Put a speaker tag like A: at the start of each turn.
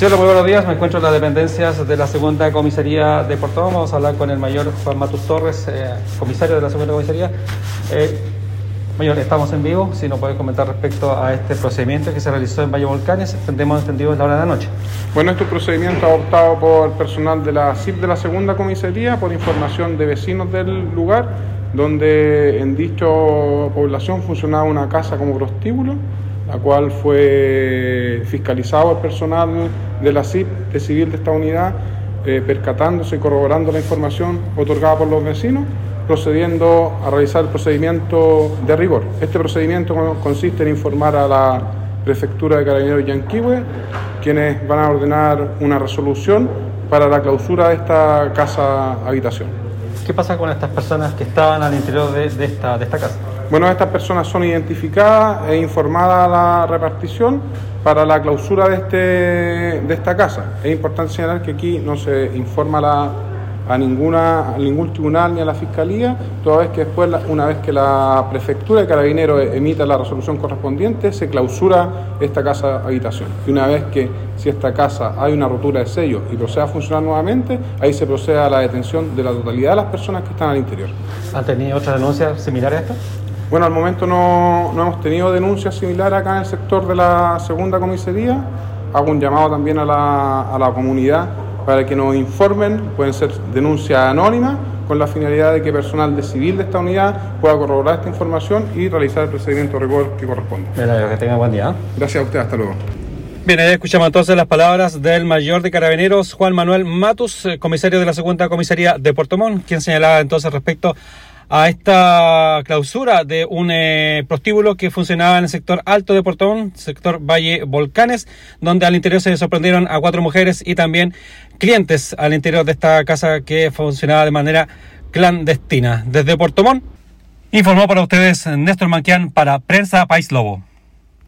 A: Sí, hola, muy buenos días. Me encuentro en las dependencias de la segunda comisaría de Puerto. Vamos a hablar con el mayor Juan Matus Torres, eh, comisario de la segunda comisaría. Eh, mayor, estamos en vivo. Si nos puede comentar respecto a este procedimiento que se realizó en Valle Volcanes, tendremos entendido es la hora de la noche.
B: Bueno, este procedimiento adoptado por personal de la CIP de la segunda comisaría por información de vecinos del lugar, donde en dicha población funcionaba una casa como prostíbulo la cual fue fiscalizado el personal de la CIP de civil de esta unidad, eh, percatándose y corroborando la información otorgada por los vecinos, procediendo a realizar el procedimiento de rigor. Este procedimiento consiste en informar a la Prefectura de Carabineros Yanquihue, quienes van a ordenar una resolución para la clausura de esta casa habitación.
A: ¿Qué pasa con estas personas que estaban al interior de, esta, de esta casa?
B: Bueno, estas personas son identificadas e informadas a la repartición para la clausura de, este, de esta casa. Es importante señalar que aquí no se informa la, a, ninguna, ningún tribunal ni a la fiscalía, toda vez que después, una vez que la prefectura de carabineros emita la resolución correspondiente, se clausura esta casa habitación. Y una vez que, si esta casa hay una rotura de sello y procede a funcionar nuevamente, ahí se procede a la detención de la totalidad de las personas que están al interior.
A: ¿Han tenido otras denuncias similares a esta?
B: Bueno, al momento no, hemos tenido denuncias similares acá en el sector de la segunda comisaría. Hago un llamado también a la, a la comunidad para que nos informen, pueden ser denuncias anónimas, con la finalidad de que personal de civil de esta unidad pueda corroborar esta información y realizar el procedimiento de rigor que corresponde.
A: que tenga buen día.
B: Gracias a usted, hasta luego.
A: Bien, ahí escuchamos entonces las palabras del mayor de carabineros, Juan Manuel Matus, eh, comisario de la segunda comisaría de Puerto Montt, quien señalaba entonces respecto a esta clausura de un eh, prostíbulo que funcionaba en el sector alto de Portón, sector Valle Volcanes, donde al interior se sorprendieron a cuatro mujeres y también clientes al interior de esta casa que funcionaba de manera clandestina. Desde Portomón, informó para ustedes Néstor Manquián para Prensa País Lobo.